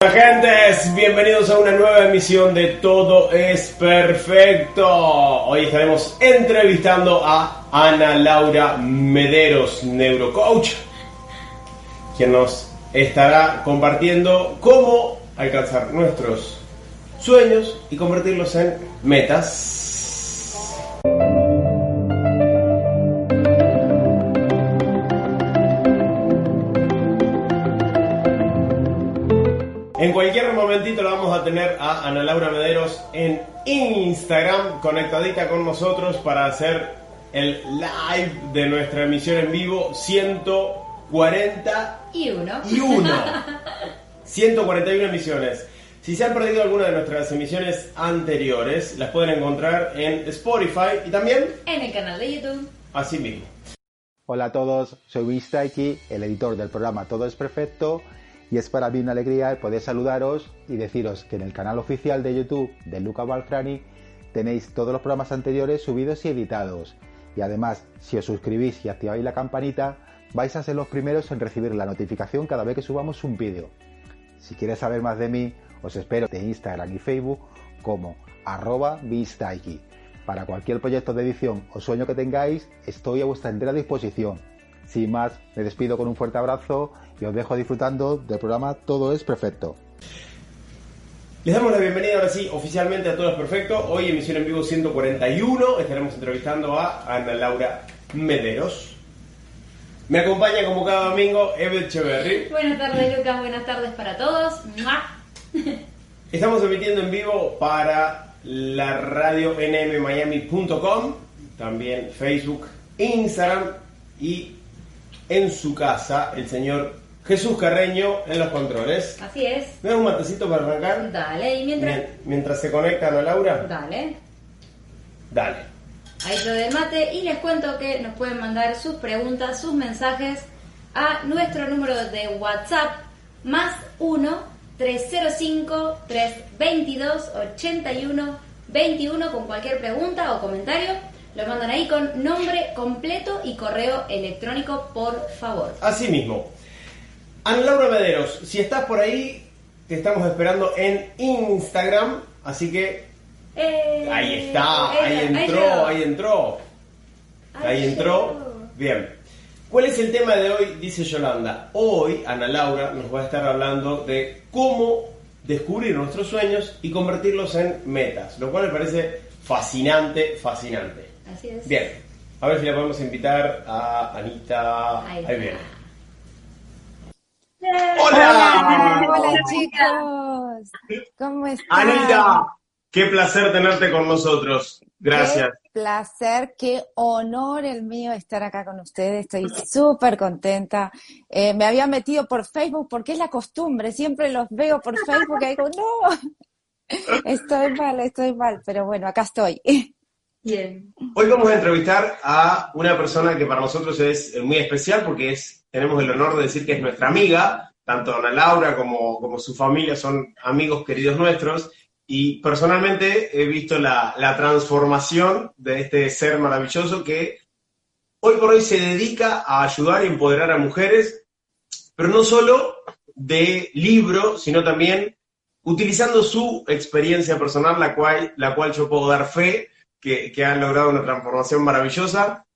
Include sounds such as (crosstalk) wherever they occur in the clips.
cbp.gov/careers. Gentes, bienvenidos a una nueva emisión de Todo es Perfecto. Hoy estaremos entrevistando a Ana Laura Mederos, neurocoach, quien nos estará compartiendo cómo alcanzar nuestros sueños y convertirlos en metas. A tener a Ana Laura Mederos en Instagram conectadita con nosotros para hacer el live de nuestra emisión en vivo 140 Y uno. y 1. 141 (laughs) emisiones. Si se han perdido alguna de nuestras emisiones anteriores, las pueden encontrar en Spotify y también En el canal de YouTube. así mismo. Hola a todos, soy Luis Taiki, el editor del programa Todo es Perfecto, y es para mí una alegría poder saludaros y deciros que en el canal oficial de YouTube de Luca Balfrani tenéis todos los programas anteriores subidos y editados. Y además, si os suscribís y activáis la campanita, vais a ser los primeros en recibir la notificación cada vez que subamos un vídeo. Si quieres saber más de mí, os espero en Instagram y Facebook como arroba. Para cualquier proyecto de edición o sueño que tengáis, estoy a vuestra entera disposición. Sin más, me despido con un fuerte abrazo y os dejo disfrutando del programa Todo es Perfecto. Les damos la bienvenida ahora sí oficialmente a Todos Perfecto. Hoy emisión en vivo 141. Estaremos entrevistando a Ana Laura Mederos. Me acompaña como cada domingo Eve Echeverry. Buenas tardes, Lucas. Buenas tardes para todos. ¡Mua! Estamos emitiendo en vivo para la radio nmmiami.com, también Facebook, Instagram y en su casa el señor Jesús Carreño en los controles. Así es. ¿Me das un matecito para arrancar? Dale. Y mientras. Mien- Mientras se conecta Ana Laura. Dale. Dale. Ahí te doy el mate. Y les cuento que nos pueden mandar sus preguntas, sus mensajes a nuestro número de WhatsApp más 1 305 322 81 21 con cualquier pregunta o comentario. Lo mandan ahí con nombre completo y correo electrónico, por favor. Así mismo. Ana Laura Mederos, si estás por ahí, te estamos esperando en Instagram, así que Eh, ahí está, ahí llegó, entró, ahí entró. Ahí entró. Bien. ¿Cuál es el tema de hoy? Dice Yolanda. Hoy Ana Laura nos va a estar hablando de cómo descubrir nuestros sueños y convertirlos en metas, lo cual me parece fascinante, fascinante. Así es. Bien. A ver si la podemos invitar a Anita. Ahí Ahí viene. Hola, ¡Hola! hola chicos, ¿cómo están? Anita, qué placer tenerte con nosotros. Gracias. Qué placer, qué honor el mío estar acá con ustedes. Estoy súper contenta. Eh, me había metido por Facebook porque es la costumbre. Siempre los veo por Facebook y digo, no, estoy mal, estoy mal. Pero bueno, acá estoy. Bien. Hoy vamos a entrevistar a una persona que para nosotros es muy especial porque es, tenemos el honor de decir que es nuestra amiga, tanto Ana Laura como, como su familia son amigos queridos nuestros, y personalmente he visto la, la transformación de este ser maravilloso que hoy por hoy se dedica a ayudar y empoderar a mujeres, pero no solo de libro, sino también utilizando su experiencia personal, la cual, la cual yo puedo dar fe que, que han logrado una transformación maravillosa.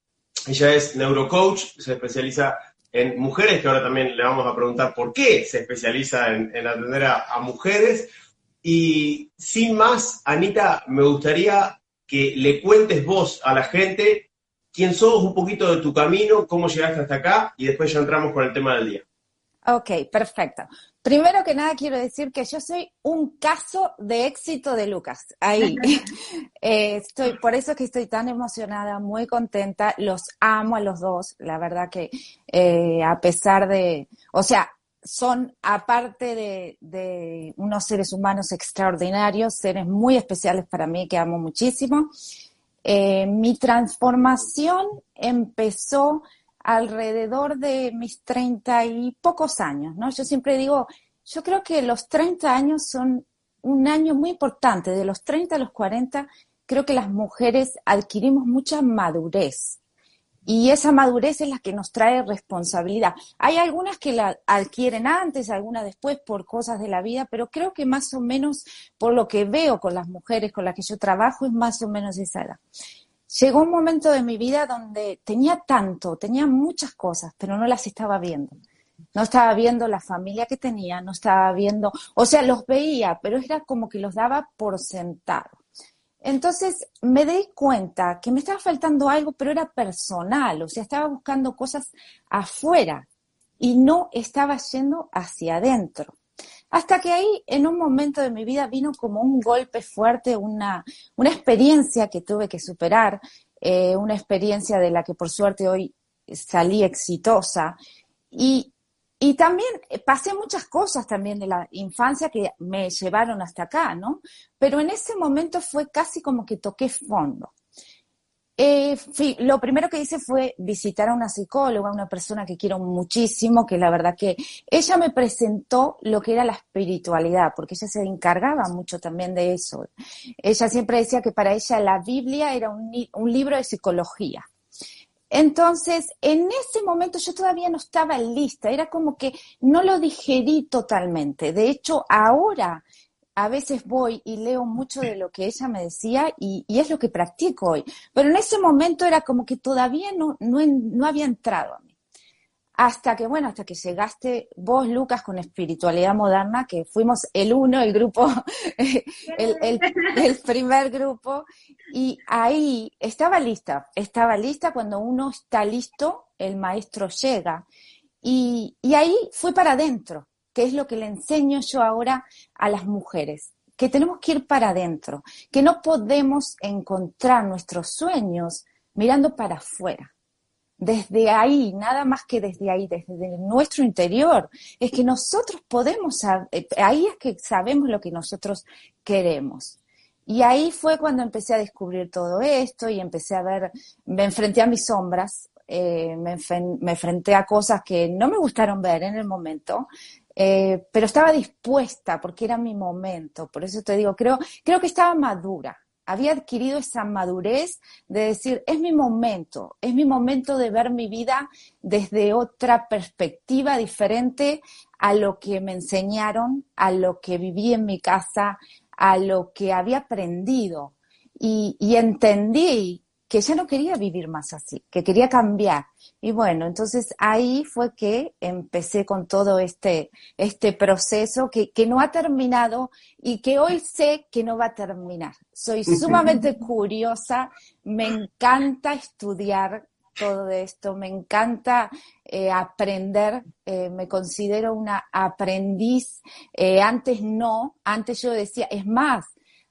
Ella es neurocoach, se especializa en mujeres, que ahora también le vamos a preguntar por qué se especializa en, en atender a, a mujeres. Y sin más, Anita, me gustaría que le cuentes vos a la gente quién sos, un poquito de tu camino, cómo llegaste hasta acá y después ya entramos con el tema del día. Ok, perfecto. Primero que nada quiero decir que yo soy un caso de éxito de Lucas. Ahí. (laughs) Eh, estoy, por eso es que estoy tan emocionada, muy contenta. Los amo a los dos. La verdad que eh, a pesar de, o sea, son, aparte de, de, unos seres humanos extraordinarios, seres muy especiales para mí que amo muchísimo. Eh, mi transformación empezó alrededor de mis treinta y pocos años, ¿no? Yo siempre digo, yo creo que los 30 años son un año muy importante, de los 30 a los 40, creo que las mujeres adquirimos mucha madurez y esa madurez es la que nos trae responsabilidad. Hay algunas que la adquieren antes, algunas después por cosas de la vida, pero creo que más o menos por lo que veo con las mujeres con las que yo trabajo es más o menos esa edad. Llegó un momento de mi vida donde tenía tanto, tenía muchas cosas, pero no las estaba viendo. No estaba viendo la familia que tenía, no estaba viendo, o sea, los veía, pero era como que los daba por sentado. Entonces me di cuenta que me estaba faltando algo, pero era personal, o sea, estaba buscando cosas afuera y no estaba yendo hacia adentro. Hasta que ahí, en un momento de mi vida, vino como un golpe fuerte, una, una experiencia que tuve que superar, eh, una experiencia de la que por suerte hoy salí exitosa. Y y también eh, pasé muchas cosas también de la infancia que me llevaron hasta acá, ¿no? Pero en ese momento fue casi como que toqué fondo. Eh, lo primero que hice fue visitar a una psicóloga, una persona que quiero muchísimo, que la verdad que ella me presentó lo que era la espiritualidad, porque ella se encargaba mucho también de eso. Ella siempre decía que para ella la Biblia era un libro de psicología. Entonces, en ese momento yo todavía no estaba lista, era como que no lo digerí totalmente. De hecho, ahora a veces voy y leo mucho de lo que ella me decía y, es lo que practico hoy. Pero en ese momento era como que todavía no, no, no había entrado a mí. Hasta que, bueno, hasta que llegaste vos, Lucas, con espiritualidad moderna, que fuimos el uno, el grupo, (laughs) el, el, primer grupo, y ahí estaba lista, estaba lista cuando uno está listo, el maestro llega. Y, y ahí fue para adentro, que es lo que le enseño yo ahora a las mujeres que tenemos que ir para adentro, que no podemos encontrar nuestros sueños mirando para afuera desde ahí, nada más que desde ahí, desde nuestro interior, es que nosotros podemos, eh, ahí es que sabemos lo que nosotros queremos. Y ahí fue cuando empecé a descubrir todo esto y empecé a ver, me enfrenté a mis sombras, eh, me, enfrenté a cosas que no me gustaron ver en el momento, eh, pero estaba dispuesta porque era mi momento. Por eso te digo, creo, creo que estaba madura había adquirido esa madurez de decir, es mi momento, es mi momento de ver mi vida desde otra perspectiva diferente a lo que me enseñaron, a lo que viví en mi casa, a lo que había aprendido. Y, y entendí que ya no quería vivir más así, que quería cambiar. Y bueno, entonces ahí fue que empecé con todo este, este proceso que, que no ha terminado y que hoy sé que no va a terminar. Soy sumamente curiosa, me encanta estudiar todo esto, me encanta eh, aprender, eh, me considero una aprendiz. Eh, antes no, antes yo decía, es más,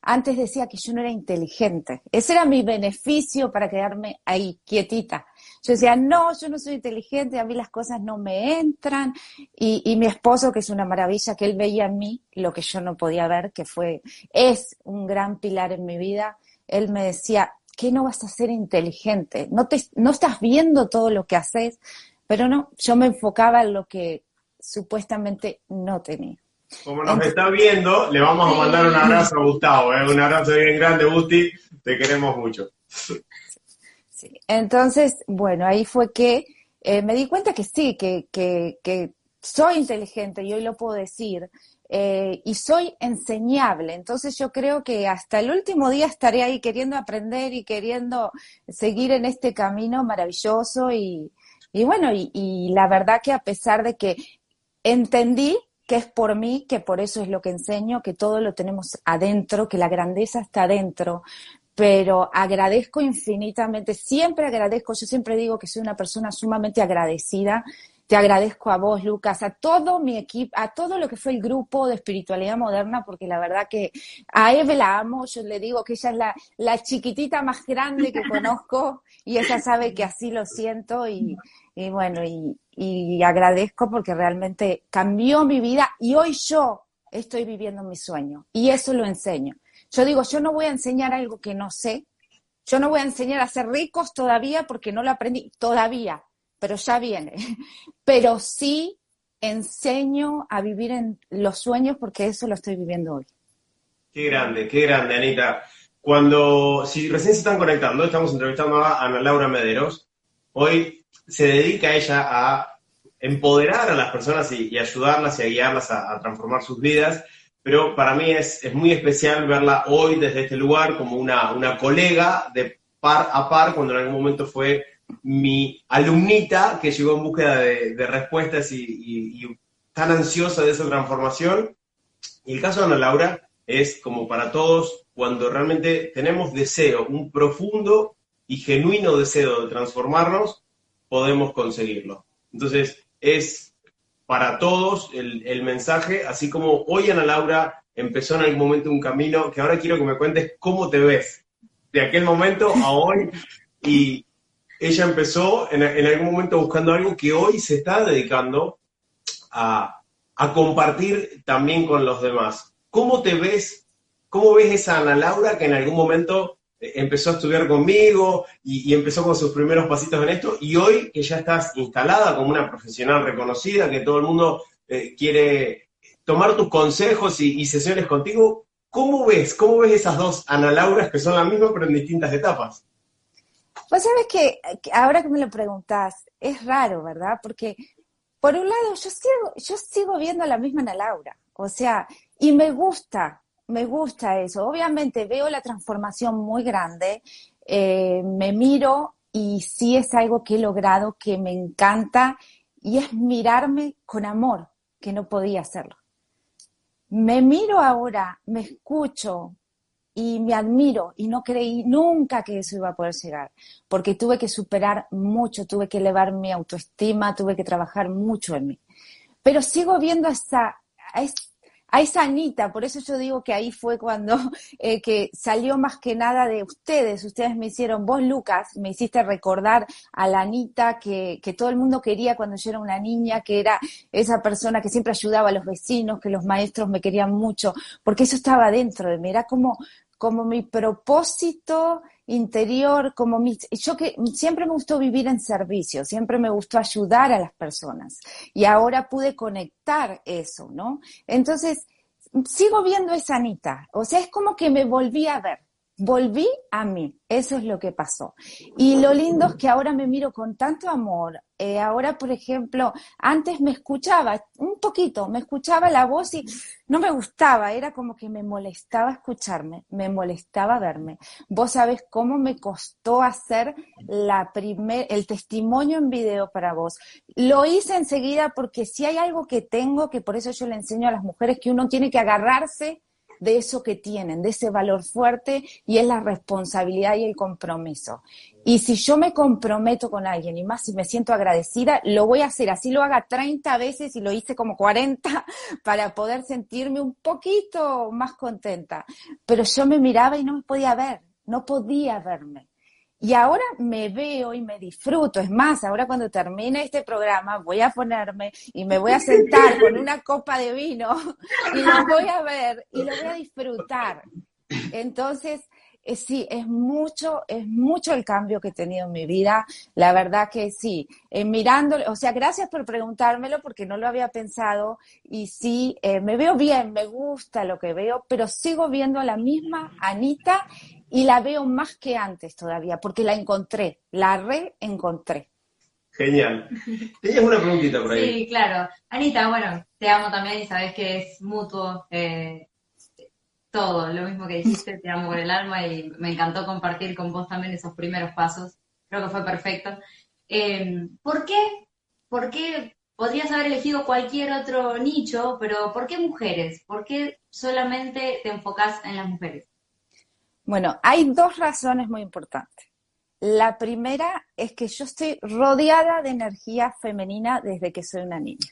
antes decía que yo no era inteligente. Ese era mi beneficio para quedarme ahí quietita. Yo decía, no, yo no soy inteligente, a mí las cosas no me entran. Y, mi esposo, que es una maravilla, que él veía en mí lo que yo no podía ver, que fue, es un gran pilar en mi vida. Él me decía, ¿qué no vas a ser inteligente? No, te, no estás viendo todo lo que haces. Pero no, yo me enfocaba en lo que supuestamente no tenía. Como nos está viendo, le vamos a mandar un abrazo a Gustavo, ¿eh? un abrazo bien grande, Gusti, te queremos mucho. Sí. Entonces, bueno, ahí fue que eh, me di cuenta que sí, que, que, que, soy inteligente y hoy lo puedo decir, eh, y soy enseñable. Entonces yo creo que hasta el último día estaré ahí queriendo aprender y queriendo seguir en este camino maravilloso y, y bueno, y, y la verdad que a pesar de que entendí que es por mí, que por eso es lo que enseño, que todo lo tenemos adentro, que la grandeza está adentro, pero agradezco infinitamente, siempre agradezco, yo siempre digo que soy una persona sumamente agradecida, te agradezco a vos, Lucas, a todo mi equipo, a todo lo que fue el grupo de espiritualidad moderna, porque la verdad que a Eve la amo, yo le digo que ella es la, la chiquitita más grande que conozco y ella sabe que así lo siento y, bueno, y agradezco porque realmente cambió mi vida y hoy yo estoy viviendo mi sueño y eso lo enseño. Yo digo, yo no voy a enseñar algo que no sé, yo no voy a enseñar a ser ricos todavía porque no lo aprendí todavía, pero ya viene. (laughs) Pero sí enseño a vivir en los sueños porque eso lo estoy viviendo hoy. Qué grande, qué grande, Anita. Cuando, si recién se están conectando, estamos entrevistando a Ana Laura Mederos. Hoy se dedica ella a empoderar a las personas y, ayudarlas y a guiarlas a, transformar sus vidas. Pero para mí es, es, muy especial verla hoy desde este lugar como una, una colega de par a par, cuando en algún momento fue mi alumnita que llegó en búsqueda de, respuestas y, tan ansiosa de esa transformación. Y el caso de Ana Laura es como para todos, cuando realmente tenemos deseo, un profundo y genuino deseo de transformarnos, podemos conseguirlo. Entonces, es para todos el, mensaje, así como hoy Ana Laura empezó en algún momento un camino que ahora quiero que me cuentes cómo te ves de aquel momento a hoy y, ella empezó en, algún momento buscando algo que hoy se está dedicando a, compartir también con los demás. ¿Cómo te ves? ¿Cómo ves esa Ana Laura que en algún momento eh, empezó a estudiar conmigo y, empezó con sus primeros pasitos en esto y hoy que ya estás instalada como una profesional reconocida, que todo el mundo eh, quiere tomar tus consejos y, y, sesiones contigo, ¿cómo ves? ¿Cómo ves esas dos Ana Lauras que son las mismas pero en distintas etapas? Pues sabes que ahora que me lo preguntas, es raro, ¿verdad? Porque por un lado yo sigo, yo sigo viendo a la misma Ana Laura, o sea, y me gusta, me gusta eso. Obviamente veo la transformación muy grande, eh, me miro y sí es algo que he logrado que me encanta y es mirarme con amor, que no podía hacerlo. Me miro ahora, me escucho, y me admiro y no creí nunca que eso iba a poder llegar, porque tuve que superar mucho, tuve que elevar mi autoestima, tuve que trabajar mucho en mí. Pero sigo viendo esa, a esa Anita, por eso yo digo que ahí fue cuando (laughs) eh, que salió más que nada de ustedes, ustedes me hicieron, vos Lucas, me hiciste recordar a la Anita que, que todo el mundo quería cuando yo era una niña, que era esa persona que siempre ayudaba a los vecinos, que los maestros me querían mucho, porque eso estaba dentro de mí, era como, como mi propósito interior, como mi, yo que siempre me gustó vivir en servicio, siempre me gustó ayudar a las personas y ahora pude conectar eso, ¿no? Entonces, sigo viendo esa Anita, o sea, es como que me volví a ver, volví a mí, eso es lo que pasó. Y lo lindo es que ahora me miro con tanto amor. Eh, ahora, por ejemplo, antes me escuchaba un poquito, me escuchaba la voz y no me gustaba, era como que me molestaba escucharme, me molestaba verme. Vos sabés cómo me costó hacer la primer, el testimonio en video para vos. Lo hice enseguida porque si hay algo que tengo, que por eso yo le enseño a las mujeres que uno tiene que agarrarse de eso que tienen, de ese valor fuerte y es la responsabilidad y el compromiso. Y si yo me comprometo con alguien y más si me siento agradecida, lo voy a hacer. Así lo haga 30 veces y lo hice como 40 (laughs) para poder sentirme un poquito más contenta. Pero yo me miraba y no me podía ver, no podía verme. Y ahora me veo y me disfruto. Es más, ahora cuando termine este programa voy a ponerme y me voy a sentar con una copa de vino (laughs) y lo voy a ver y lo voy a disfrutar. Entonces, eh, sí, es mucho, es mucho el cambio que he tenido en mi vida. La verdad que sí, eh, mirándolo, o sea, gracias por preguntármelo porque no lo había pensado y sí, eh, me veo bien, me gusta lo que veo, pero sigo viendo a la misma Anita y la veo más que antes todavía, porque la encontré, la reencontré. Genial. (laughs) Tenías una preguntita por ahí. Sí, claro. Anita, bueno, te amo también y sabes que es mutuo eh, todo, lo mismo que dijiste, te amo por el alma y me encantó compartir con vos también esos primeros pasos. Creo que fue perfecto. Eh, ¿Por qué? ¿Por qué podrías haber elegido cualquier otro nicho, pero ¿por qué mujeres? ¿Por qué solamente te enfocas en las mujeres? Bueno, hay dos razones muy importantes. La primera es que yo estoy rodeada de energía femenina desde que soy una niña.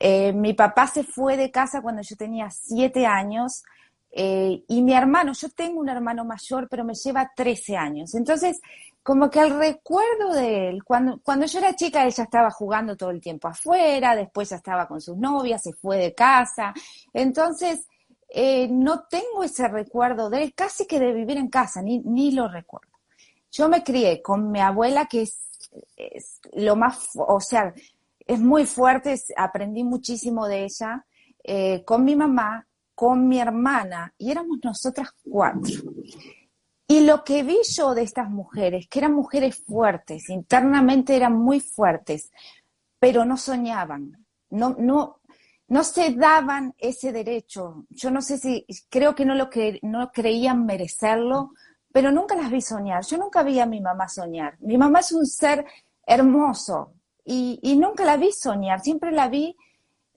Eh, mi papá se fue de casa cuando yo tenía siete años eh, y mi hermano, yo tengo un hermano mayor, pero me lleva 13 años. Entonces, como que el recuerdo de él, cuando, cuando yo era chica, ella estaba jugando todo el tiempo afuera, después ya estaba con sus novias, se fue de casa. Entonces, eh, no tengo ese recuerdo de él, casi que de vivir en casa, ni, ni lo recuerdo. Yo me crié con mi abuela, que es, lo más, o sea, es muy fuerte, aprendí muchísimo de ella, eh, con mi mamá, con mi hermana, y éramos nosotras cuatro. Y lo que vi yo de estas mujeres, que eran mujeres fuertes, internamente eran muy fuertes, pero no soñaban, no, no, no se daban ese derecho. Yo no sé si, creo que no lo que no creían merecerlo, pero nunca las vi soñar. Yo nunca vi a mi mamá soñar. Mi mamá es un ser hermoso y, y nunca la vi soñar. Siempre la vi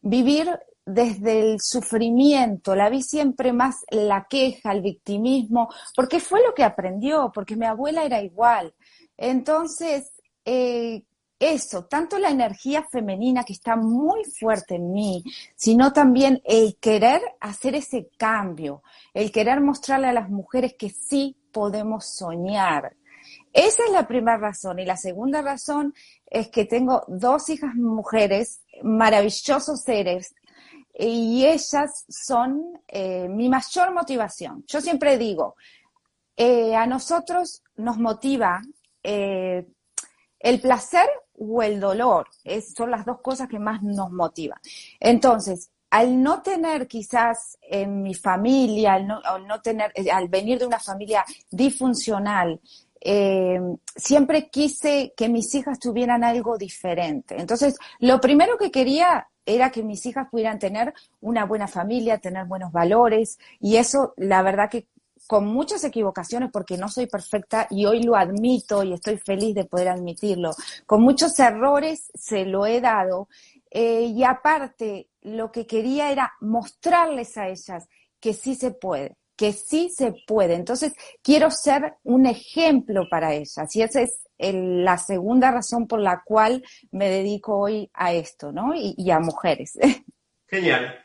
vivir desde el sufrimiento, la vi siempre más la queja, el victimismo, porque fue lo que aprendió, porque mi abuela era igual. Entonces, eh, eso, tanto la energía femenina que está muy fuerte en mí, sino también el querer hacer ese cambio, el querer mostrarle a las mujeres que sí podemos soñar. Esa es la primera razón. Y la segunda razón es que tengo dos hijas mujeres, maravillosos seres, y ellas son eh, mi mayor motivación. Yo siempre digo, eh, a nosotros nos motiva eh, el placer o el dolor, son las dos cosas que más nos motivan. Entonces, al no tener quizás en mi familia, al no, tener, al venir de una familia disfuncional, siempre quise que mis hijas tuvieran algo diferente. Entonces, lo primero que quería era que mis hijas pudieran tener una buena familia, tener buenos valores, y eso, la verdad que con muchas equivocaciones, porque no soy perfecta y hoy lo admito y estoy feliz de poder admitirlo, con muchos errores se lo he dado, eh, y aparte, lo que quería era mostrarles a ellas que sí se puede, que sí se puede. Entonces, quiero ser un ejemplo para ellas. Y esa es la segunda razón por la cual me dedico hoy a esto, ¿no? Y, a mujeres. (laughs) Genial.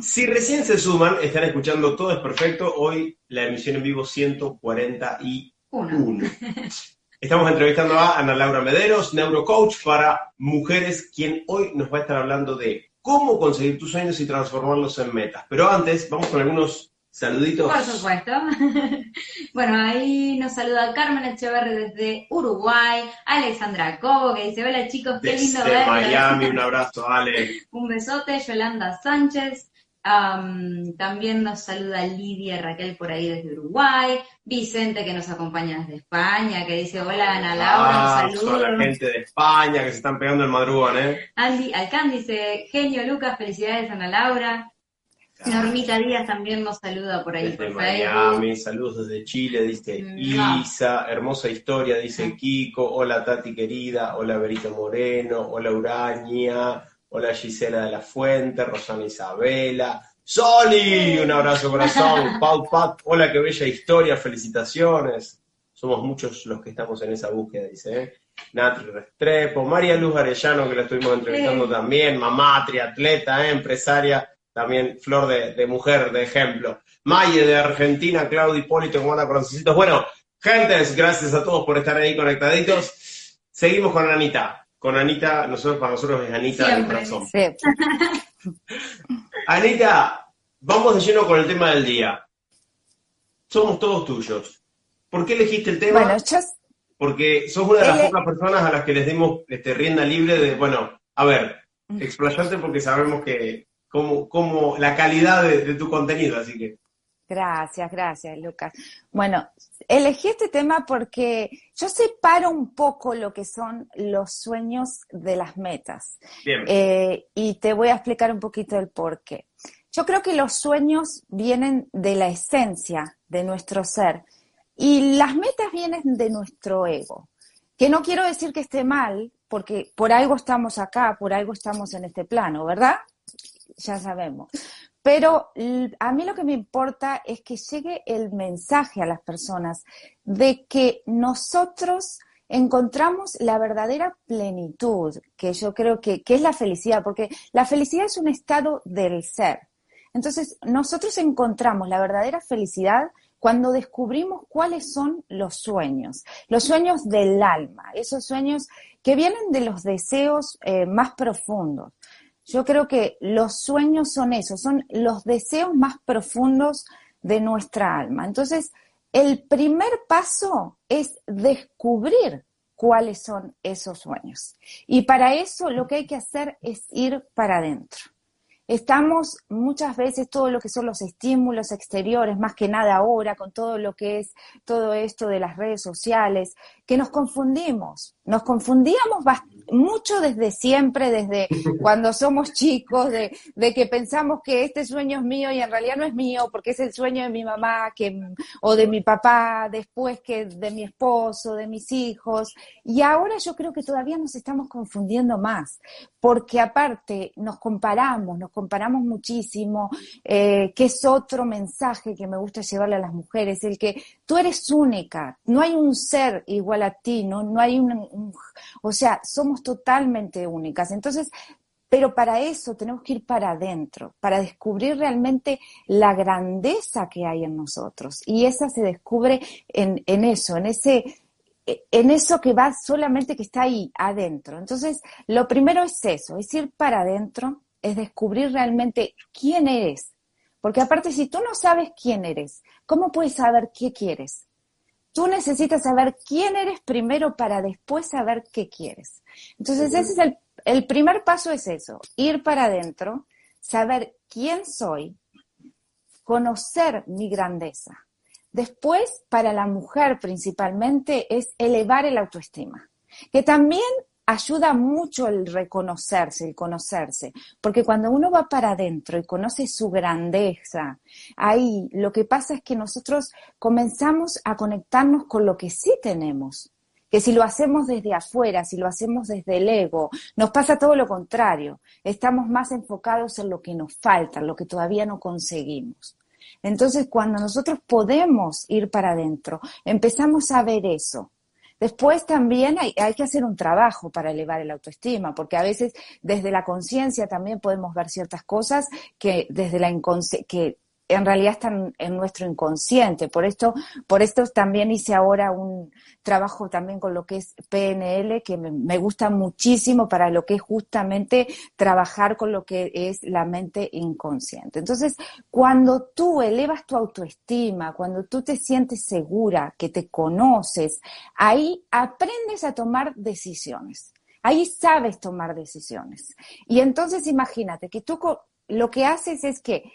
Si recién se suman, están escuchando Todo es Perfecto, hoy la emisión en vivo 141. (laughs) Estamos entrevistando a Ana Laura Mederos, neurocoach para mujeres, quien hoy nos va a estar hablando de cómo conseguir tus sueños y transformarlos en metas. Pero antes, vamos con algunos Saluditos. Por supuesto. (laughs) bueno, ahí nos saluda Carmen Echeverri desde Uruguay, Alexandra Cobo que dice, hola chicos, qué lindo verlos. Miami, un (laughs) abrazo, Ale. un besote, Yolanda Sánchez. También nos saluda Lidia Raquel por ahí desde Uruguay, Vicente que nos acompaña desde España, que dice hola Ana Laura, ah, saludos. la gente de España que se están pegando el madrugón, ¿eh? Andy Alcán dice, genio Lucas, felicidades Ana Laura. Normita Díaz también nos saluda por ahí. Desde Miami, saludos desde Chile, dice mm, Isa, hermosa historia, dice mm. Kiko, hola Tati querida, hola Berito Moreno, hola Uraña, hola Gisela de la Fuente, Rosana Isabela, Soli, un abrazo corazón, (laughs) Pau Pat, hola qué bella historia, felicitaciones. Somos muchos los que estamos en esa búsqueda, dice, ¿eh? Natri Restrepo, María Luz Arellano, que la estuvimos entrevistando también, mamá, triatleta, ¿eh? empresaria también flor de, mujer, de ejemplo. Maye de Argentina, Claudio Hipólito, que manda corazoncitos. Bueno, gentes, gracias a todos por estar ahí conectaditos. Seguimos con Anita. Con Anita, nosotros para nosotros es Anita del corazón. (laughs) Anita, vamos de lleno con el tema del día. Somos todos tuyos. ¿Por qué elegiste el tema? Bueno, Porque sos una de las pocas personas a las que les dimos este, rienda libre de, bueno, a ver, explayarte porque sabemos que como, como la calidad de, tu contenido, así que. Gracias, gracias, Lucas. Bueno, elegí este tema porque yo separo un poco lo que son los sueños de las metas. Bien. Eh, y te voy a explicar un poquito el por qué. Yo creo que los sueños vienen de la esencia de nuestro ser y las metas vienen de nuestro ego. Que no quiero decir que esté mal, porque por algo estamos acá, por algo estamos en este plano, ¿verdad? ya sabemos. Pero a mí lo que me importa es que llegue el mensaje a las personas de que nosotros encontramos la verdadera plenitud, que yo creo que, que, es la felicidad, porque la felicidad es un estado del ser. Entonces, nosotros encontramos la verdadera felicidad cuando descubrimos cuáles son los sueños, los sueños del alma, esos sueños que vienen de los deseos eh, más profundos. Yo creo que los sueños son esos, son los deseos más profundos de nuestra alma. Entonces, el primer paso es descubrir cuáles son esos sueños. Y para eso lo que hay que hacer es ir para adentro. Estamos muchas veces todo lo que son los estímulos exteriores, más que nada ahora con todo lo que es todo esto de las redes sociales, que nos confundimos. Nos confundíamos mucho desde siempre, desde cuando somos chicos, de, que pensamos que este sueño es mío y en realidad no es mío, porque es el sueño de mi mamá que, o de mi papá, después que de mi esposo, de mis hijos. Y ahora yo creo que todavía nos estamos confundiendo más, porque aparte nos comparamos, nos comparamos muchísimo, eh, que es otro mensaje que me gusta llevarle a las mujeres, el que tú eres única, no hay un ser igual a ti, no, no hay un, o sea, somos totalmente únicas. Entonces, pero para eso tenemos que ir para adentro, para descubrir realmente la grandeza que hay en nosotros. Y esa se descubre en, en eso, en ese, en eso que va solamente que está ahí adentro. Entonces, lo primero es eso, es ir para adentro, es descubrir realmente quién eres. Porque aparte, si tú no sabes quién eres, ¿cómo puedes saber qué quieres? Tú necesitas saber quién eres primero para después saber qué quieres. Entonces, ese es el, el primer paso es eso, ir para adentro, saber quién soy, conocer mi grandeza. Después, para la mujer principalmente, es elevar el autoestima, que también ayuda mucho el reconocerse, el conocerse, porque cuando uno va para adentro y conoce su grandeza, ahí lo que pasa es que nosotros comenzamos a conectarnos con lo que sí tenemos. Que si lo hacemos desde afuera, si lo hacemos desde el ego, nos pasa todo lo contrario. Estamos más enfocados en lo que nos falta, en lo que todavía no conseguimos. Entonces, cuando nosotros podemos ir para adentro, empezamos a ver eso, Después también hay, que hacer un trabajo para elevar el autoestima, porque a veces desde la conciencia también podemos ver ciertas cosas que desde la que en realidad están en nuestro inconsciente. Por esto, por esto también hice ahora un trabajo también con lo que es PNL, que me, gusta muchísimo para lo que es justamente trabajar con lo que es la mente inconsciente. Entonces, cuando tú elevas tu autoestima, cuando tú te sientes segura, que te conoces, ahí aprendes a tomar decisiones. Ahí sabes tomar decisiones. Y entonces imagínate que tú lo que haces es que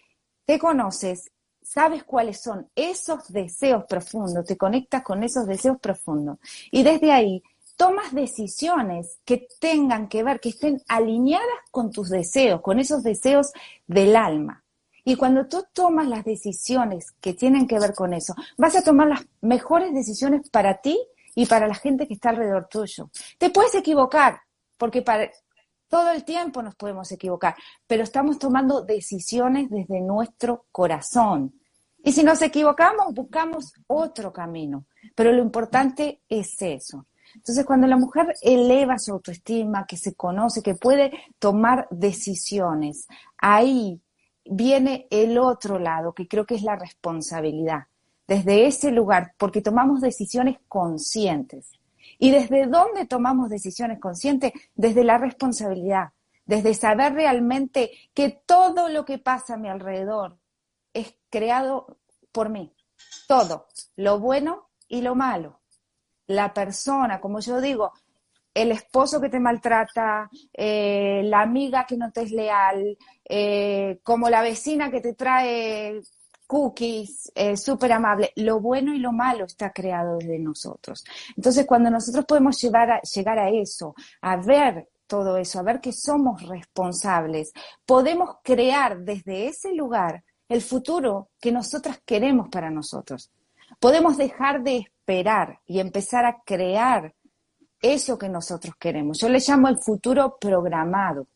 te conoces, sabes cuáles son esos deseos profundos, te conectas con esos deseos profundos y desde ahí tomas decisiones que tengan que ver, que estén alineadas con tus deseos, con esos deseos del alma. Y cuando tú tomas las decisiones que tienen que ver con eso, vas a tomar las mejores decisiones para ti y para la gente que está alrededor tuyo. Te puedes equivocar, porque para, todo el tiempo nos podemos equivocar, pero estamos tomando decisiones desde nuestro corazón. Y si nos equivocamos, buscamos otro camino. Pero lo importante es eso. Entonces, cuando la mujer eleva su autoestima, que se conoce, que puede tomar decisiones, ahí viene el otro lado, que creo que es la responsabilidad. Desde ese lugar, porque tomamos decisiones conscientes. ¿Y desde dónde tomamos decisiones conscientes? Desde la responsabilidad, desde saber realmente que todo lo que pasa a mi alrededor es creado por mí. Todo, lo bueno y lo malo. La persona, como yo digo, el esposo que te maltrata, eh, la amiga que no te es leal, eh, como la vecina que te trae cookies, eh, súper amable. Lo bueno y lo malo está creado desde nosotros. Entonces, cuando nosotros podemos llevar a, llegar a eso, a ver todo eso, a ver que somos responsables, podemos crear desde ese lugar el futuro que nosotras queremos para nosotros. Podemos dejar de esperar y empezar a crear eso que nosotros queremos. Yo le llamo el futuro programado.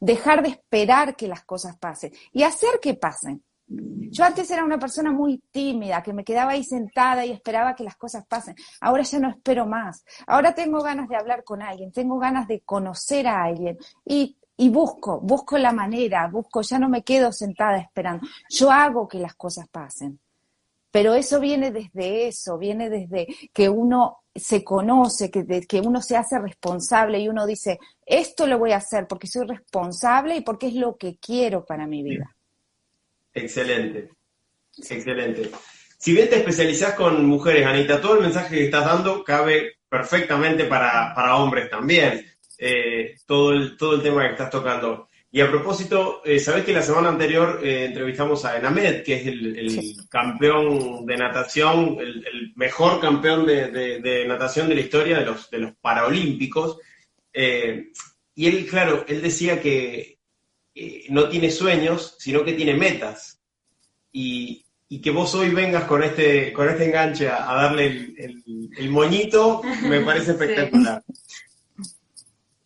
dejar de esperar que las cosas pasen y hacer que pasen. Yo antes era una persona muy tímida, que me quedaba ahí sentada y esperaba que las cosas pasen. Ahora ya no espero más. Ahora tengo ganas de hablar con alguien, tengo ganas de conocer a alguien y, busco, busco la manera, busco, ya no me quedo sentada esperando. Yo hago que las cosas pasen. Pero eso viene desde eso, viene desde que uno se conoce, que, que uno se hace responsable y uno dice, esto lo voy a hacer porque soy responsable y porque es lo que quiero para mi vida. Excelente, excelente. Si bien te especializás con mujeres, Anita, todo el mensaje que estás dando cabe perfectamente para, hombres también. Eh, todo, el, todo el tema que estás tocando. Y a propósito, eh, sabés que la semana anterior eh, entrevistamos a Enamed, que es el, campeón de natación, el, mejor campeón de, natación de la historia de los, de los Paralímpicos. y él, claro, él decía que no tiene sueños, sino que tiene metas. Y, que vos hoy vengas con este, con este enganche a, darle el, moñito, me (laughs) parece espectacular.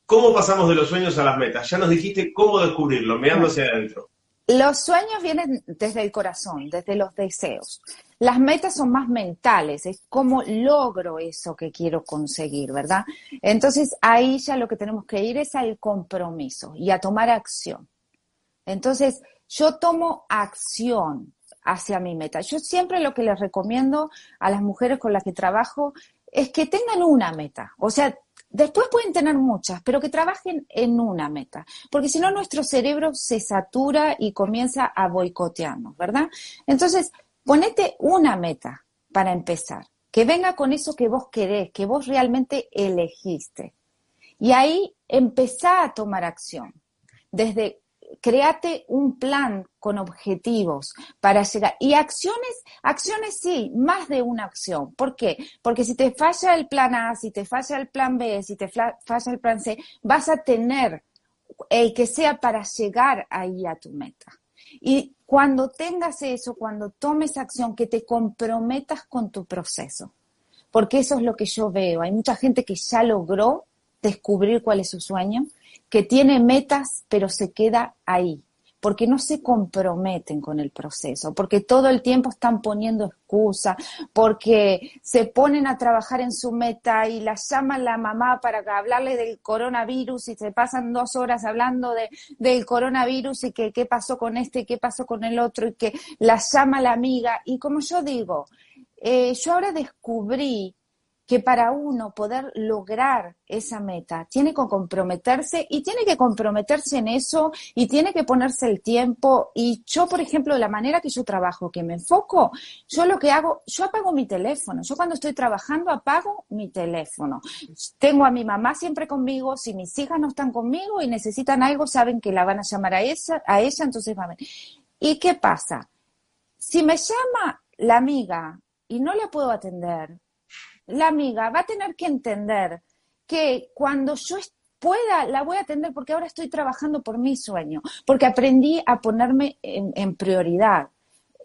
¿Cómo pasamos de los sueños a las metas? Ya nos dijiste cómo descubrirlo, mirando hacia adentro. Los sueños vienen desde el corazón, desde los deseos. Las metas son más mentales, es cómo logro eso que quiero conseguir, ¿verdad? Entonces ahí ya lo que tenemos que ir es al compromiso y a tomar acción. Entonces, yo tomo acción hacia mi meta. Yo siempre lo que les recomiendo a las mujeres con las que trabajo es que tengan una meta. O sea, después pueden tener muchas, pero que trabajen en una meta. Porque si no, nuestro cerebro se satura y comienza a boicotearnos, ¿verdad? Entonces, ponete una meta para empezar. Que venga con eso que vos querés, que vos realmente elegiste. Y ahí empezá a tomar acción. Desde créate un plan con objetivos para llegar. Y acciones, acciones sí, más de una acción. ¿Por qué? Porque si te falla el plan A, si te falla el plan B, si te falla el plan C, vas a tener el que sea para llegar ahí a tu meta. Y cuando tengas eso, cuando tomes acción, que te comprometas con tu proceso. Porque eso es lo que yo veo. Hay mucha gente que ya logró descubrir cuál es su sueño, que tiene metas, pero se queda ahí, porque no se comprometen con el proceso, porque todo el tiempo están poniendo excusas, porque se ponen a trabajar en su meta y la llaman la mamá para hablarle del coronavirus y se pasan dos horas hablando de, del coronavirus y que qué pasó con este y qué pasó con el otro y que la llama la amiga. Y como yo digo, eh, yo ahora descubrí que para uno poder lograr esa meta tiene que comprometerse y tiene que comprometerse en eso y tiene que ponerse el tiempo. Y yo, por ejemplo, la manera que yo trabajo, que me enfoco, yo lo que hago, yo apago mi teléfono. Yo cuando estoy trabajando apago mi teléfono. Tengo a mi mamá siempre conmigo. Si mis hijas no están conmigo y necesitan algo, saben que la van a llamar a ella, a ella entonces va a venir. ¿Y qué pasa? Si me llama la amiga y no la puedo atender, la amiga va a tener que entender que cuando yo pueda, la voy a atender porque ahora estoy trabajando por mi sueño, porque aprendí a ponerme en, prioridad.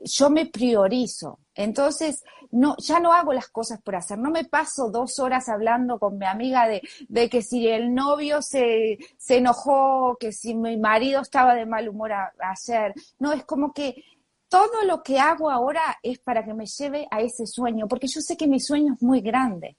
Yo me priorizo. Entonces, no, ya no hago las cosas por hacer. No me paso dos horas hablando con mi amiga de, de que si el novio se, se, enojó, que si mi marido estaba de mal humor ayer. No, es como que todo lo que hago ahora es para que me lleve a ese sueño, porque yo sé que mi sueño es muy grande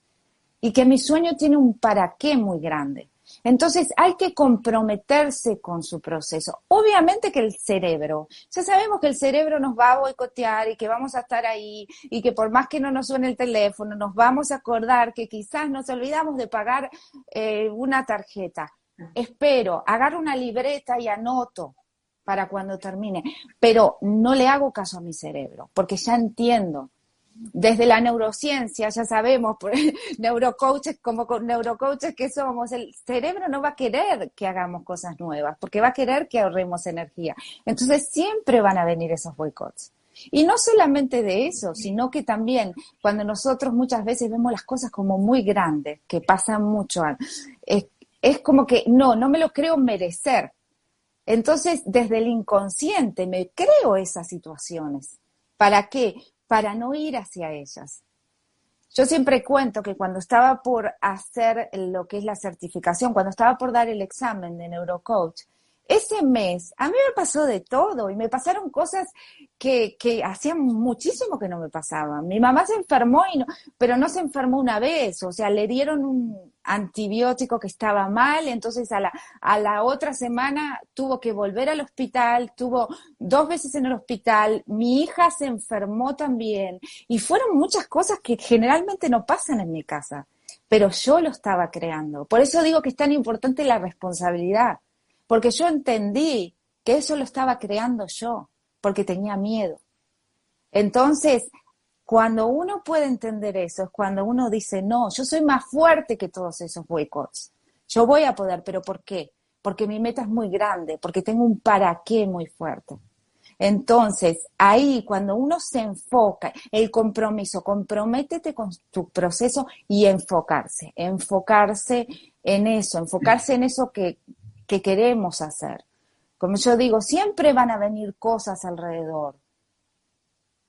y que mi sueño tiene un para qué muy grande. Entonces hay que comprometerse con su proceso. Obviamente que el cerebro, ya sabemos que el cerebro nos va a boicotear y que vamos a estar ahí y que por más que no nos suene el teléfono, nos vamos a acordar que quizás nos olvidamos de pagar eh, una tarjeta. Espero, agarro una libreta y anoto para cuando termine, pero no le hago caso a mi cerebro, porque ya entiendo. Desde la neurociencia ya sabemos, por (laughs) neurocoaches como neurocoaches que somos, el cerebro no va a querer que hagamos cosas nuevas, porque va a querer que ahorremos energía. Entonces siempre van a venir esos boicots. Y no solamente de eso, sino que también cuando nosotros muchas veces vemos las cosas como muy grandes, que pasan mucho, es, es como que no, no me lo creo merecer. Entonces, desde el inconsciente me creo esas situaciones. ¿Para qué? Para no ir hacia ellas. Yo siempre cuento que cuando estaba por hacer lo que es la certificación, cuando estaba por dar el examen de neurocoach, ese mes a mí me pasó de todo y me pasaron cosas que, que hacían muchísimo que no me pasaban. Mi mamá se enfermó, y no, pero no se enfermó una vez, o sea, le dieron un antibiótico que estaba mal, entonces a la, a la otra semana tuvo que volver al hospital, tuvo dos veces en el hospital, mi hija se enfermó también y fueron muchas cosas que generalmente no pasan en mi casa, pero yo lo estaba creando. Por eso digo que es tan importante la responsabilidad porque yo entendí que eso lo estaba creando yo, porque tenía miedo. Entonces, cuando uno puede entender eso, es cuando uno dice, no, yo soy más fuerte que todos esos boicots. Yo voy a poder, pero ¿por qué? Porque mi meta es muy grande, porque tengo un para qué muy fuerte. Entonces, ahí cuando uno se enfoca, el compromiso, comprométete con tu proceso y enfocarse, enfocarse en eso, enfocarse en eso que, que queremos hacer. Como yo digo, siempre van a venir cosas alrededor,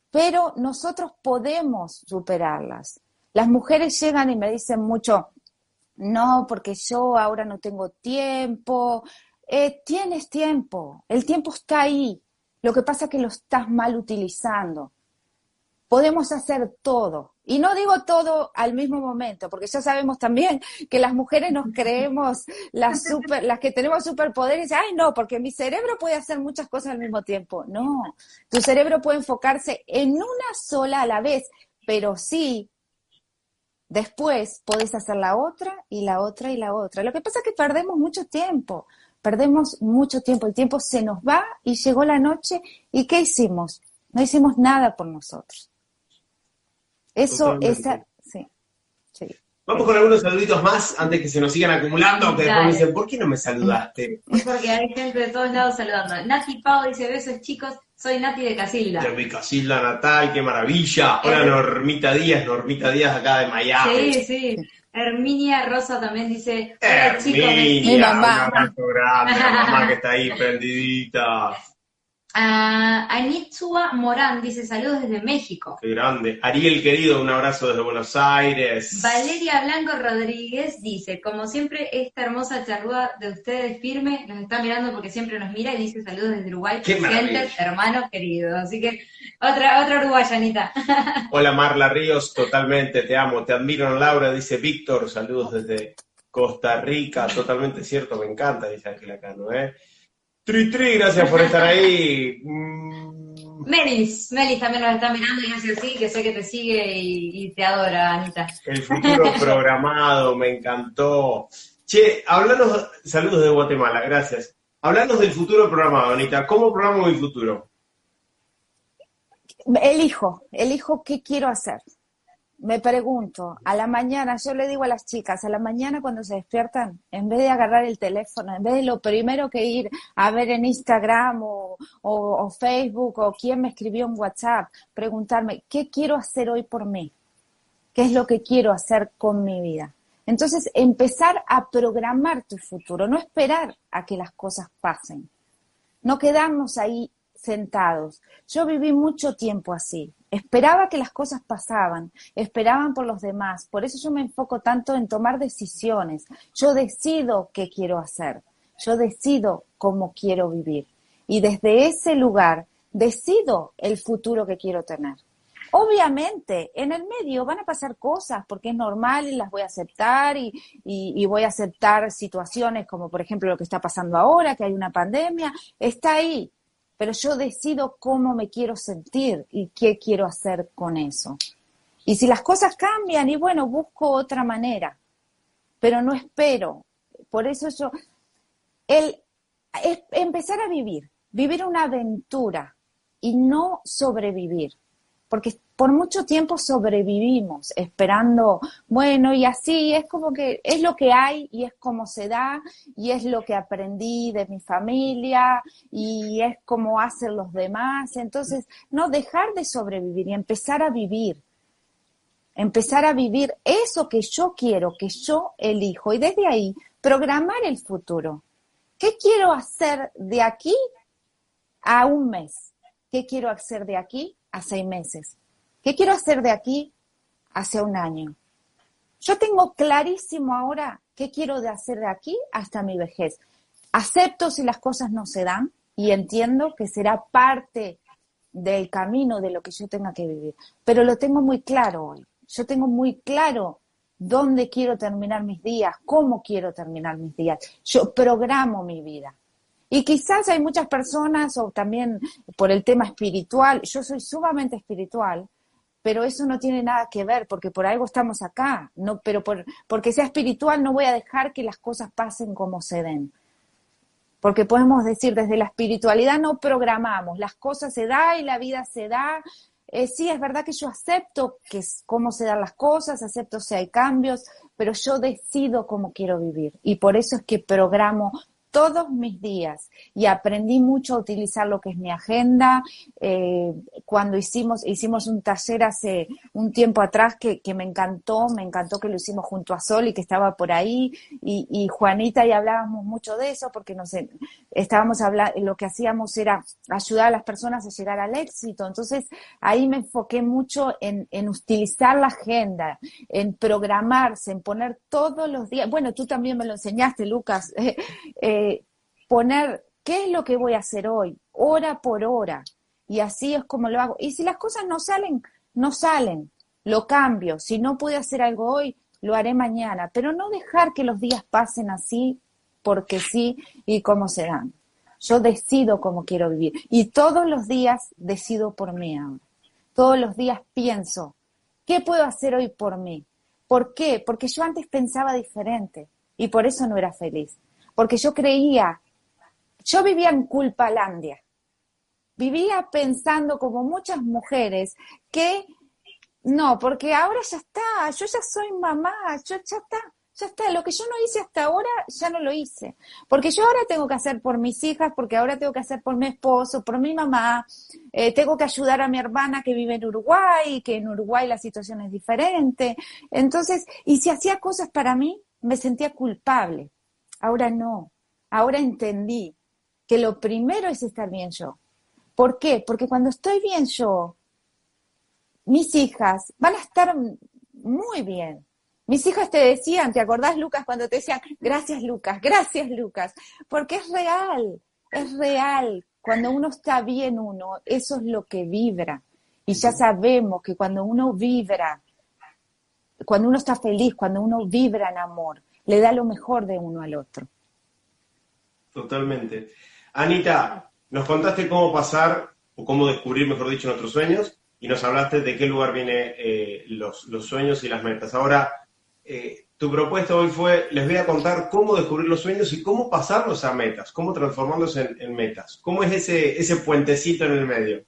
pero nosotros podemos superarlas. Las mujeres llegan y me dicen mucho, no, porque yo ahora no tengo tiempo. Eh, tienes tiempo, el tiempo está ahí. Lo que pasa es que lo estás mal utilizando. Podemos hacer todo, y no digo todo al mismo momento, porque ya sabemos también que las mujeres nos creemos las, super, las que tenemos superpoderes. Ay, no, porque mi cerebro puede hacer muchas cosas al mismo tiempo. No, tu cerebro puede enfocarse en una sola a la vez, pero sí, después podés hacer la otra y la otra y la otra. Lo que pasa es que perdemos mucho tiempo, perdemos mucho tiempo. El tiempo se nos va y llegó la noche y ¿qué hicimos? No hicimos nada por nosotros. Eso, esa, sí, sí. Vamos con algunos saluditos más antes que se nos sigan acumulando, que después me dicen, ¿por qué no me saludaste? Es porque hay gente de todos lados saludando. Nati Pau dice, besos chicos, soy Nati de Casilda. De mi Casilda natal, qué maravilla. Hola Normita Díaz, Normita Díaz acá de Miami. Sí, sí. Herminia Rosa también dice, hola chicos, mi mamá. Un la mamá que está ahí (laughs) prendidita. Uh, Anitsua Morán dice saludos desde México. Qué grande. Ariel querido, un abrazo desde Buenos Aires. Valeria Blanco Rodríguez dice, como siempre, esta hermosa charrúa de ustedes firme, nos está mirando porque siempre nos mira y dice saludos desde Uruguay, presentes, hermanos queridos. Así que otra, otra uruguayanita. (laughs) Hola Marla Ríos, totalmente, te amo, te admiro Laura, dice Víctor, saludos desde Costa Rica, totalmente cierto, me encanta, dice Ángela Cano, ¿eh? Tri, tri, gracias por estar ahí. (laughs) Mm. Melis, Melis también nos está mirando y hace así, que sé que te sigue y, te adora, Anita. El futuro (laughs) programado, me encantó. Che, hablanos, saludos de Guatemala, gracias. Hablanos del futuro programado, Anita. ¿Cómo programo mi futuro? Elijo, elijo qué quiero hacer me pregunto, a la mañana, yo le digo a las chicas, a la mañana cuando se despiertan, en vez de agarrar el teléfono, en vez de lo primero que ir a ver en Instagram o, Facebook o quién me escribió en WhatsApp, preguntarme, ¿qué quiero hacer hoy por mí? ¿Qué es lo que quiero hacer con mi vida? Entonces, empezar a programar tu futuro, no esperar a que las cosas pasen, no quedarnos ahí sentados. Yo viví mucho tiempo así, esperaba que las cosas pasaban, esperaban por los demás. Por eso yo me enfoco tanto en tomar decisiones. Yo decido qué quiero hacer, yo decido cómo quiero vivir. Y desde ese lugar decido el futuro que quiero tener. Obviamente, en el medio van a pasar cosas porque es normal y las voy a aceptar y, y, voy a aceptar situaciones como por ejemplo lo que está pasando ahora, que hay una pandemia, está ahí pero yo decido cómo me quiero sentir y qué quiero hacer con eso. Y si las cosas cambian, y bueno, busco otra manera, pero no espero. Por eso yo, el, empezar a vivir, vivir una aventura y no sobrevivir, porque por mucho tiempo sobrevivimos esperando, bueno, y así es como que es lo que hay y es como se da y es lo que aprendí de mi familia y es como hacen los demás. Entonces, no dejar de sobrevivir y empezar a vivir. Empezar a vivir eso que yo quiero, que yo elijo y desde ahí programar el futuro. ¿Qué quiero hacer de aquí a un mes? ¿Qué quiero hacer de aquí a seis meses? ¿Qué quiero hacer de aquí hacia un año? Yo tengo clarísimo ahora qué quiero de hacer de aquí hasta mi vejez. acepto si las cosas no se dan y entiendo que será parte del camino de lo que yo tenga que vivir. Pero lo tengo muy claro hoy. Yo tengo muy claro dónde quiero terminar mis días, cómo quiero terminar mis días. Yo programo mi vida. Y quizás hay muchas personas, o también por el tema espiritual, yo soy sumamente espiritual, pero eso no tiene nada que ver, porque por algo estamos acá, no, pero por, porque sea espiritual no voy a dejar que las cosas pasen como se den. Porque podemos decir, desde la espiritualidad no programamos, las cosas se dan y la vida se da. Eh, sí, es verdad que yo acepto que cómo se dan las cosas, acepto si hay cambios, pero yo decido cómo quiero vivir. Y por eso es que programo todos mis días y aprendí mucho a utilizar lo que es mi agenda. Eh, cuando hicimos, hicimos un taller hace un tiempo atrás que, me encantó, me encantó que lo hicimos junto a Sol y que estaba por ahí y, y Juanita y hablábamos mucho de eso porque no sé, estábamos hablando, lo que hacíamos era ayudar a las personas a llegar al éxito. Entonces ahí me enfoqué mucho en, en utilizar la agenda, en programarse, en poner todos los días. Bueno, tú también me lo enseñaste, Lucas. (laughs) Eh, poner qué es lo que voy a hacer hoy, hora por hora, y así es como lo hago. Y si las cosas no salen, no salen, lo cambio. Si no pude hacer algo hoy, lo haré mañana, pero no dejar que los días pasen así porque sí y como se dan. Yo decido cómo quiero vivir y todos los días decido por mí ahora. Todos los días pienso, ¿qué puedo hacer hoy por mí? ¿Por qué? Porque yo antes pensaba diferente y por eso no era feliz porque yo creía, yo vivía en culpalandia, vivía pensando como muchas mujeres que no, porque ahora ya está, yo ya soy mamá, yo ya está, ya está, lo que yo no hice hasta ahora ya no lo hice, porque yo ahora tengo que hacer por mis hijas, porque ahora tengo que hacer por mi esposo, por mi mamá, eh, tengo que ayudar a mi hermana que vive en Uruguay, que en Uruguay la situación es diferente, entonces, y si hacía cosas para mí, me sentía culpable. Ahora no. Ahora entendí que lo primero es estar bien yo. ¿Por qué? Porque cuando estoy bien yo, mis hijas van a estar muy bien. Mis hijas te decían, ¿te acordás, Lucas, cuando te decían, gracias, Lucas, gracias, Lucas? Porque es real, es real. Cuando uno está bien uno, eso es lo que vibra. Y ya sabemos que cuando uno vibra, cuando uno está feliz, cuando uno vibra en amor, le da lo mejor de uno al otro. Totalmente. Anita, nos contaste cómo pasar o cómo descubrir, mejor dicho, nuestros sueños y nos hablaste de qué lugar vienen eh, los, sueños y las metas. Ahora, eh, tu propuesta hoy fue, les voy a contar cómo descubrir los sueños y cómo pasarlos a metas, cómo transformarlos en, metas. ¿Cómo es ese, ese puentecito en el medio?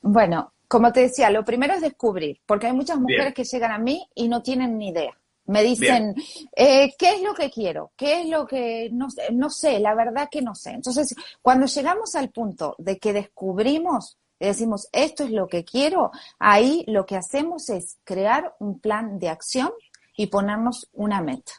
Bueno, como te decía, lo primero es descubrir, porque hay muchas mujeres que llegan a mí y no tienen ni idea. Me dicen, eh, ¿qué es lo que quiero? ¿Qué es lo que no, no sé? La verdad que no sé. Entonces, cuando llegamos al punto de que descubrimos y decimos, esto es lo que quiero, ahí lo que hacemos es crear un plan de acción y ponernos una meta.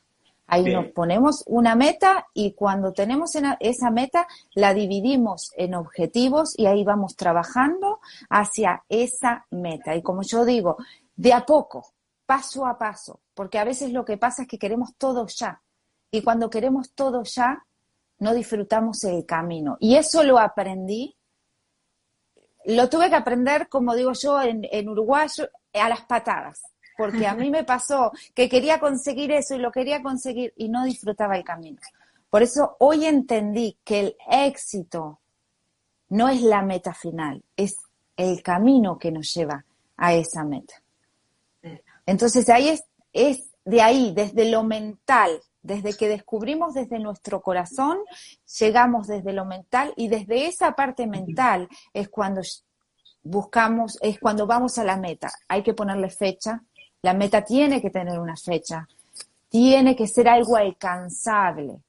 Ahí nos ponemos una meta y cuando tenemos esa meta la dividimos en objetivos y ahí vamos trabajando hacia esa meta. Y como yo digo, de a poco, paso a paso, porque a veces lo que pasa es que queremos todo ya. Y cuando queremos todo ya, no disfrutamos el camino. Y eso lo aprendí, lo tuve que aprender, como digo yo, en, en Uruguay, a las patadas. Porque a mí me pasó que quería conseguir eso y lo quería conseguir y no disfrutaba el camino. Por eso hoy entendí que el éxito no es la meta final, es el camino que nos lleva a esa meta. Entonces ahí es, es de ahí, desde lo mental, desde que descubrimos desde nuestro corazón, llegamos desde lo mental y desde esa parte mental es cuando buscamos, es cuando vamos a la meta. Hay que ponerle fecha, la meta tiene que tener una fecha, tiene que ser algo alcanzable,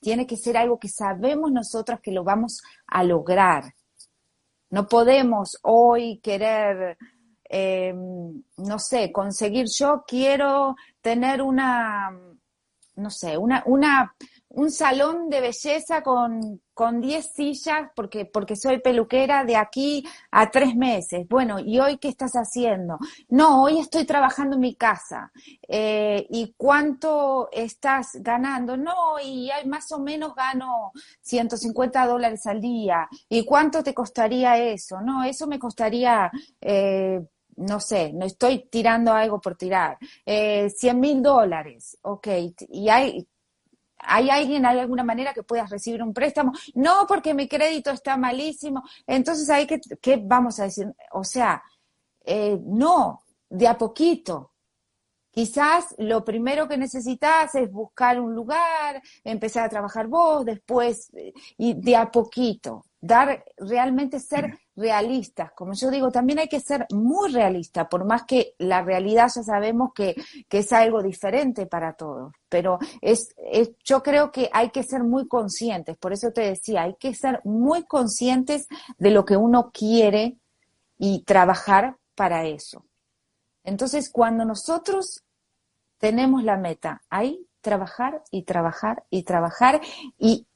tiene que ser algo que sabemos nosotros que lo vamos a lograr. No podemos hoy querer eh, no sé, conseguir, yo quiero tener una, no sé, una, una un salón de belleza con, con 10 sillas porque, porque soy peluquera de aquí a tres meses. Bueno, ¿y hoy qué estás haciendo? No, hoy estoy trabajando en mi casa. Eh, ¿Y cuánto estás ganando? No, y hay, más o menos gano 150 dólares al día. ¿Y cuánto te costaría eso? No, eso me costaría... Eh, no sé, no estoy tirando algo por tirar, eh, 100 mil dólares, ok, y hay, ¿Hay alguien, hay alguna manera que puedas recibir un préstamo? No, porque mi crédito está malísimo. Entonces, hay que, ¿qué vamos a decir? O sea, eh, no, de a poquito. Quizás lo primero que necesitas es buscar un lugar, empezar a trabajar vos, después, eh, y de a poquito, dar, realmente ser realistas. Como yo digo, también hay que ser muy realista, por más que la realidad ya sabemos que, es algo diferente para todos. Pero es, yo creo que hay que ser muy conscientes, por eso te decía, hay que ser muy conscientes de lo que uno quiere y trabajar para eso. Entonces, cuando nosotros tenemos la meta, hay trabajar y trabajar y trabajar y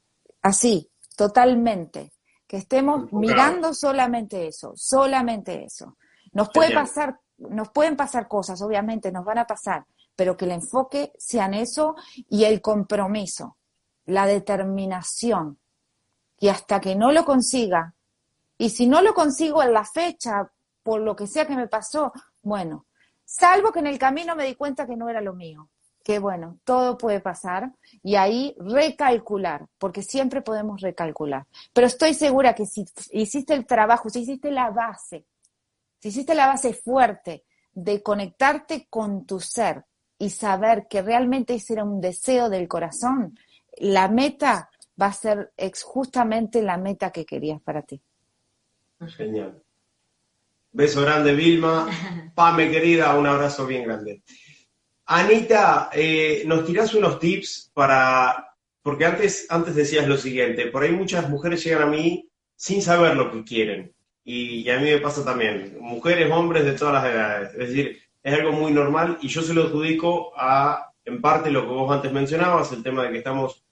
así, totalmente, que estemos mirando solamente eso, solamente eso. Nos puede pasar, nos pueden pasar cosas, obviamente, nos van a pasar, pero que el enfoque sea en eso y el compromiso, la determinación, que hasta que no lo consiga, y si no lo consigo en la fecha, por lo que sea que me pasó, bueno, Salvo que en el camino me di cuenta que no era lo mío. Que bueno, todo puede pasar y ahí recalcular, porque siempre podemos recalcular. Pero estoy segura que si hiciste el trabajo, si hiciste la base, si hiciste la base fuerte de conectarte con tu ser y saber que realmente ese era un deseo del corazón, la meta va a ser justamente la meta que querías para ti. Genial. Beso grande, Vilma. (laughs) Pame, querida, un abrazo bien grande. Anita, eh, ¿nos tirás unos tips para...? Porque antes, antes decías lo siguiente, por ahí muchas mujeres llegan a mí sin saber lo que quieren. Y, a mí me pasa también, mujeres, hombres de todas las edades. Es decir, es algo muy normal y yo se lo adjudico a, en parte, lo que vos antes mencionabas, el tema de que estamos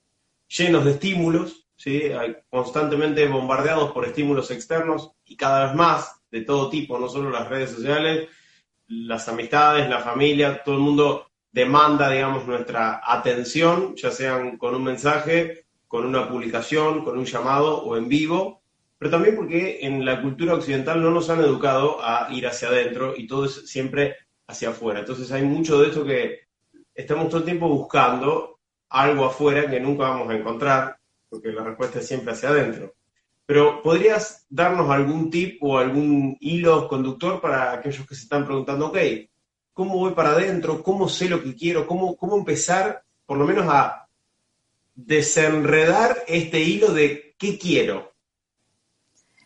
llenos de estímulos, ¿sí? constantemente bombardeados por estímulos externos y cada vez más de todo tipo, no solo las redes sociales, las amistades, la familia, todo el mundo demanda, digamos, nuestra atención, ya sean con un mensaje, con una publicación, con un llamado o en vivo, pero también porque en la cultura occidental no nos han educado a ir hacia adentro y todo es siempre hacia afuera. Entonces hay mucho de esto que estamos todo el tiempo buscando algo afuera que nunca vamos a encontrar, porque la respuesta es siempre hacia adentro. Pero ¿podrías darnos algún tip o algún hilo conductor para aquellos que se están preguntando, ok, ¿cómo voy para adentro? ¿Cómo sé lo que quiero? ¿Cómo, cómo empezar por lo menos a desenredar este hilo de qué quiero?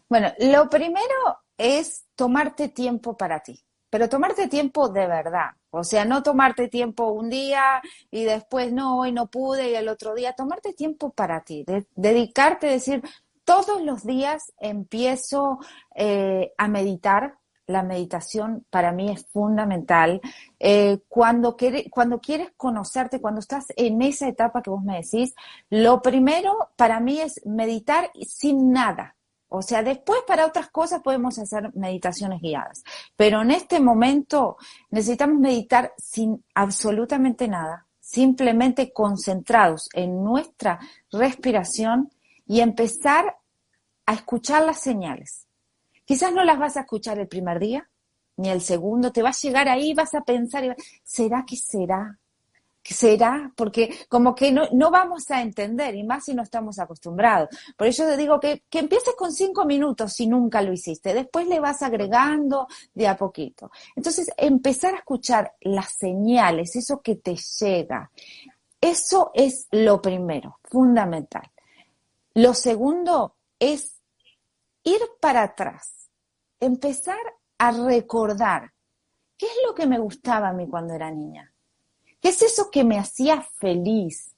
Bueno, lo primero es tomarte tiempo para ti, pero tomarte tiempo de verdad. O sea, no tomarte tiempo un día y después no, hoy no pude y el otro día, tomarte tiempo para ti, dedicarte a decir, todos los días empiezo eh, a meditar. La meditación para mí es fundamental. Eh, cuando, cuando quieres conocerte, cuando estás en esa etapa que vos me decís, lo primero para mí es meditar sin nada. O sea, después para otras cosas podemos hacer meditaciones guiadas. Pero en este momento necesitamos meditar sin absolutamente nada, simplemente concentrados en nuestra respiración y empezar a escuchar las señales. Quizás no las vas a escuchar el primer día, ni el segundo, te vas a llegar ahí, vas a pensar, ¿será que será? ¿Qué será? Porque como que no, no, vamos a entender, y más si no estamos acostumbrados. Por eso te digo que, que empieces con cinco minutos si nunca lo hiciste. Después le vas agregando de a poquito. Entonces, empezar a escuchar las señales, eso que te llega. Eso es lo primero, fundamental. Lo segundo es ir para atrás, empezar a recordar qué es lo que me gustaba a mí cuando era niña, qué es eso que me hacía feliz,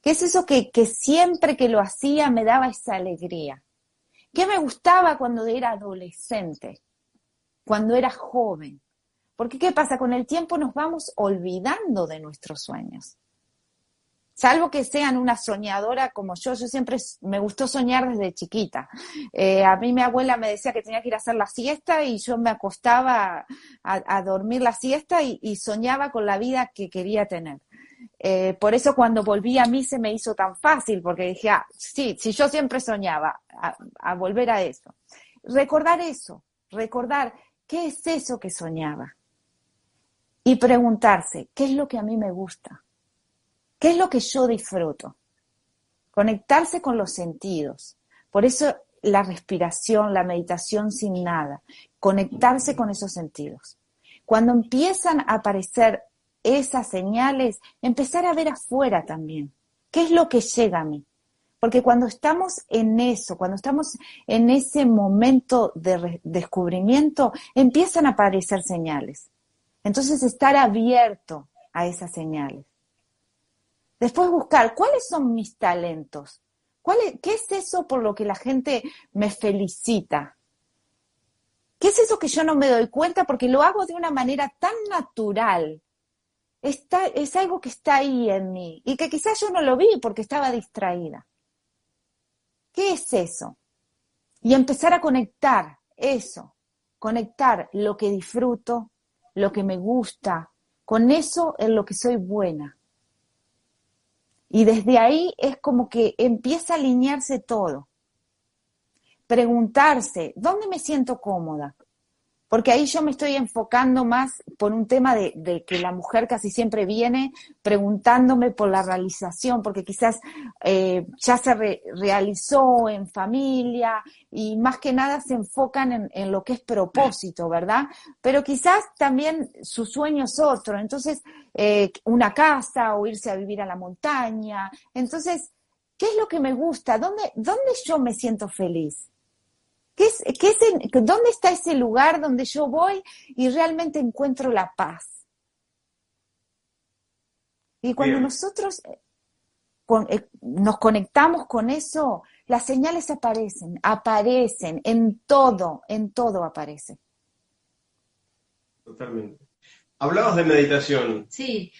qué es eso que, que siempre que lo hacía me daba esa alegría, qué me gustaba cuando era adolescente, cuando era joven. Porque ¿qué pasa? Con el tiempo nos vamos olvidando de nuestros sueños. Salvo que sean una soñadora como yo, yo siempre me gustó soñar desde chiquita. Eh, a mí mi abuela me decía que tenía que ir a hacer la siesta y yo me acostaba a, dormir la siesta y, soñaba con la vida que quería tener. Eh, por eso cuando volví a mí se me hizo tan fácil, porque dije, ah, sí, si yo siempre soñaba, a volver a eso. Recordar eso, recordar qué es eso que soñaba. Y preguntarse, ¿qué es lo que a mí me gusta? ¿Qué es lo que yo disfruto? Conectarse con los sentidos. Por eso la respiración, la meditación sin nada. Conectarse con esos sentidos. Cuando empiezan a aparecer esas señales, empezar a ver afuera también. ¿Qué es lo que llega a mí? Porque cuando estamos en eso, cuando estamos en ese momento de descubrimiento, empiezan a aparecer señales. Entonces, estar abierto a esas señales. Después buscar cuáles son mis talentos. ¿Cuál ¿Qué es eso por lo que la gente me felicita? ¿Qué es eso que yo no me doy cuenta porque lo hago de una manera tan natural? Está, es algo que está ahí en mí y que quizás yo no lo vi porque estaba distraída. ¿Qué es eso? Y empezar a conectar eso, conectar lo que disfruto, lo que me gusta, con eso en lo que soy buena. Y desde ahí es como que empieza a alinearse todo. Preguntarse, ¿dónde me siento cómoda? Porque ahí yo me estoy enfocando más por un tema de, que la mujer casi siempre viene preguntándome por la realización, porque quizás eh, ya se realizó en familia y más que nada se enfocan en, lo que es propósito, ¿verdad? Pero quizás también su sueño es otro, entonces eh, una casa o irse a vivir a la montaña, entonces, ¿qué es lo que me gusta? ¿Dónde, dónde yo me siento feliz? ¿Qué es, qué es ¿Dónde está ese lugar donde yo voy y realmente encuentro la paz? Y cuando nosotros eh, eh, nos conectamos con eso, las señales aparecen, aparecen, en todo, en todo aparece. Totalmente. Hablamos de meditación. Sí,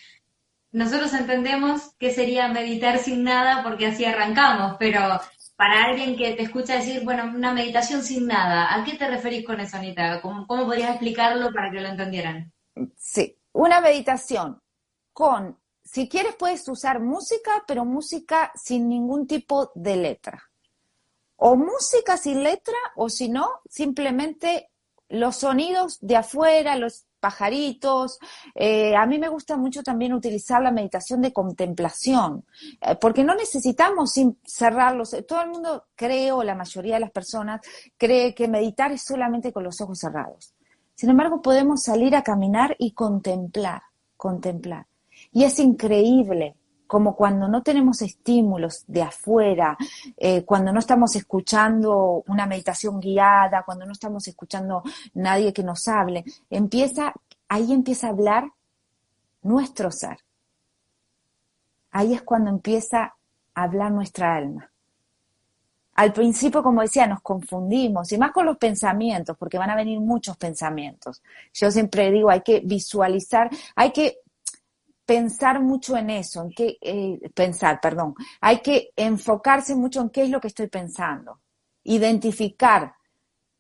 nosotros entendemos que sería meditar sin nada porque así arrancamos, pero para alguien que te escucha decir, bueno, una meditación sin nada, ¿a qué te referís con eso, Anita? ¿Cómo, podrías explicarlo para que lo entendieran? Sí, una meditación con, si quieres puedes usar música, pero música sin ningún tipo de letra. O música sin letra, o si no, simplemente los sonidos de afuera, los pajaritos. Eh, a mí me gusta mucho también utilizar la meditación de contemplación, eh, porque no necesitamos cerrarlos. Todo el mundo cree, o la mayoría de las personas, cree que meditar es solamente con los ojos cerrados. Sin embargo, podemos salir a caminar y contemplar, contemplar. Y es increíble como cuando no tenemos estímulos de afuera, eh, cuando no estamos escuchando una meditación guiada, cuando no estamos escuchando nadie que nos hable, empieza, ahí empieza a hablar nuestro ser. Ahí es cuando empieza a hablar nuestra alma. Al principio, como decía, nos confundimos, y más con los pensamientos, porque van a venir muchos pensamientos. Yo siempre digo, hay que visualizar, hay que pensar mucho en eso, en qué, eh, pensar, perdón, hay que enfocarse mucho en qué es lo que estoy pensando, identificar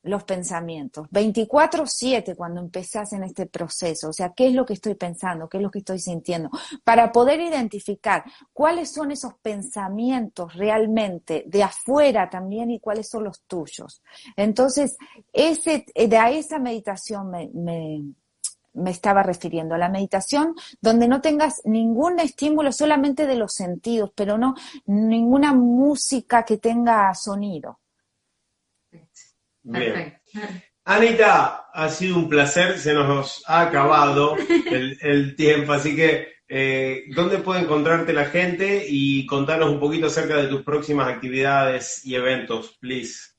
los pensamientos, 24/7 cuando empezás en este proceso, o sea, qué es lo que estoy pensando, qué es lo que estoy sintiendo, para poder identificar cuáles son esos pensamientos realmente de afuera también y cuáles son los tuyos. Entonces, ese, de a esa meditación me, me me estaba refiriendo, a la meditación donde no tengas ningún estímulo solamente de los sentidos, pero no ninguna música que tenga sonido. Bien. Anita, ha sido un placer, se nos ha acabado (laughs) el, tiempo, así que eh, ¿dónde puede encontrarte la gente? Y contanos un poquito acerca de tus próximas actividades y eventos, please.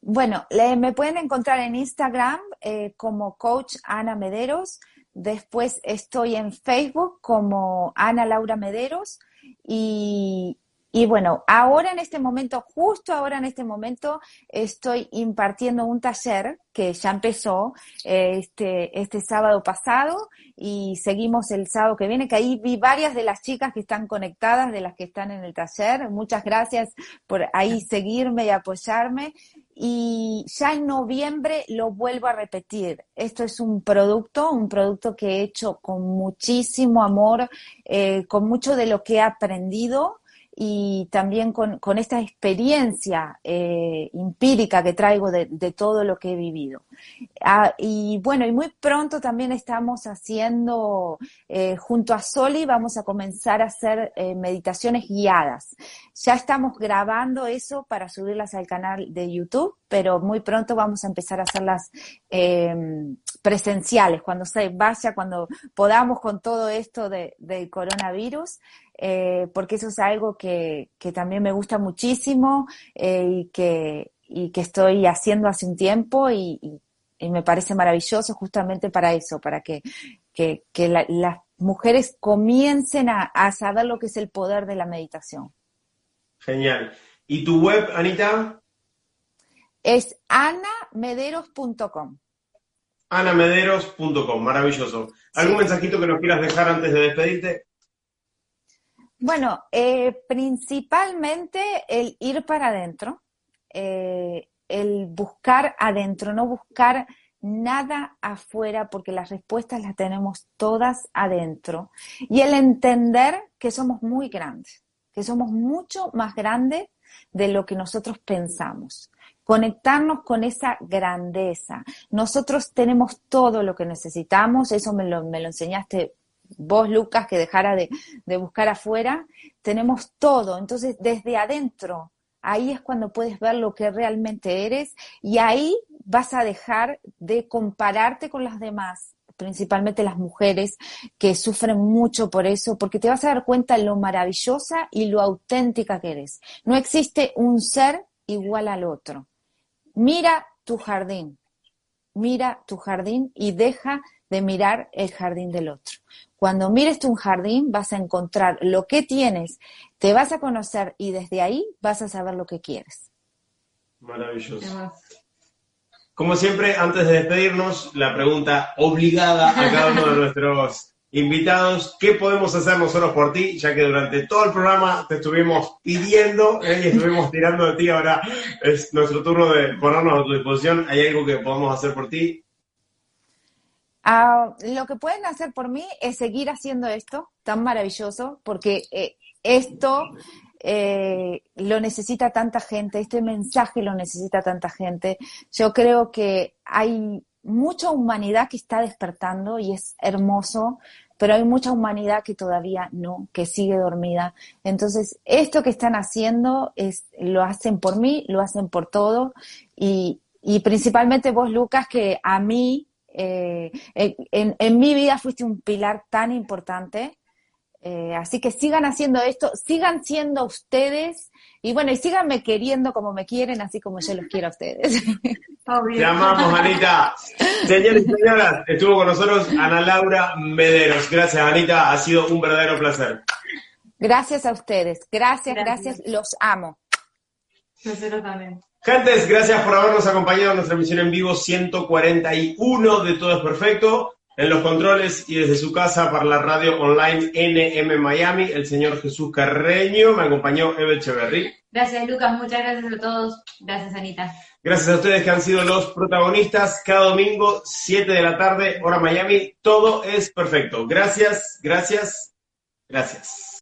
Bueno, me pueden encontrar en Instagram eh, como coach Ana Mederos. Después estoy en Facebook como Ana Laura Mederos y, y bueno, ahora en este momento, justo ahora en este momento, estoy impartiendo un taller que ya empezó eh, este, este sábado pasado y seguimos el sábado que viene, que ahí vi varias de las chicas que están conectadas, de las que están en el taller. Muchas gracias por ahí seguirme y apoyarme. Y ya en noviembre lo vuelvo a repetir. Esto es un producto, un producto que he hecho con muchísimo amor, eh, con mucho de lo que he aprendido y también con, con esta experiencia eh, empírica que traigo de, de, todo lo que he vivido. Ah, y bueno, y muy pronto también estamos haciendo, eh, junto a Soli, vamos a comenzar a hacer eh, meditaciones guiadas. Ya estamos grabando eso para subirlas al canal de YouTube, pero muy pronto vamos a empezar a hacerlas em, presenciales, cuando se vaya, cuando podamos con todo esto de, del coronavirus. Eh, porque eso es algo que, que también me gusta muchísimo eh, y, que, y que estoy haciendo hace un tiempo y, y, y me parece maravilloso justamente para eso, para que, que, que la, las mujeres comiencen a, a, saber lo que es el poder de la meditación. Genial. ¿Y tu web, Anita? Es anamederos.com. Anamederos.com, maravilloso. ¿Algún sí. mensajito que nos quieras dejar antes de despedirte? Bueno, eh, principalmente el ir para adentro, eh, el buscar adentro, no buscar nada afuera, porque las respuestas las tenemos todas adentro. Y el entender que somos muy grandes, que somos mucho más grandes de lo que nosotros pensamos. Conectarnos con esa grandeza. Nosotros tenemos todo lo que necesitamos, eso me lo, me lo enseñaste vos, Lucas, que dejara de, de, buscar afuera, tenemos todo. Entonces, desde adentro, ahí es cuando puedes ver lo que realmente eres y ahí vas a dejar de compararte con las demás, principalmente las mujeres que sufren mucho por eso, porque te vas a dar cuenta de lo maravillosa y lo auténtica que eres. No existe un ser igual al otro. Mira tu jardín, mira tu jardín y deja de mirar el jardín del otro. Cuando mires tu jardín vas a encontrar lo que tienes, te vas a conocer y desde ahí vas a saber lo que quieres. Maravilloso. Como siempre, antes de despedirnos, la pregunta obligada a cada uno de nuestros invitados, ¿qué podemos hacer nosotros por ti? Ya que durante todo el programa te estuvimos pidiendo ¿eh? y estuvimos tirando de ti, ahora es nuestro turno de ponernos a tu disposición. ¿Hay algo que podamos hacer por ti? Uh, lo que pueden hacer por mí es seguir haciendo esto tan maravilloso, porque eh, esto eh, lo necesita tanta gente, este mensaje lo necesita tanta gente. Yo creo que hay mucha humanidad que está despertando y es hermoso, pero hay mucha humanidad que todavía no, que sigue dormida. Entonces, esto que están haciendo es, lo hacen por mí, lo hacen por todo y, y principalmente vos, Lucas, que a mí eh, en, en, mi vida fuiste un pilar tan importante. Eh, así que sigan haciendo esto, sigan siendo ustedes y bueno, y síganme queriendo como me quieren, así como yo los quiero a ustedes. (laughs) Te amamos, Anita. Señores y señoras, estuvo con nosotros Ana Laura Mederos. Gracias, Anita, ha sido un verdadero placer. Gracias a ustedes, gracias, gracias, gracias. los amo. Nosotros también. Gentes, gracias por habernos acompañado en nuestra emisión en vivo 141 de Todo es Perfecto. En los controles y desde su casa para la radio online NM Miami, el señor Jesús Carreño, me acompañó Eve Echeverry. Gracias Lucas, muchas gracias a todos. Gracias Anita. Gracias a ustedes que han sido los protagonistas. Cada domingo, 7 de la tarde, hora Miami, todo es perfecto. Gracias, gracias, gracias.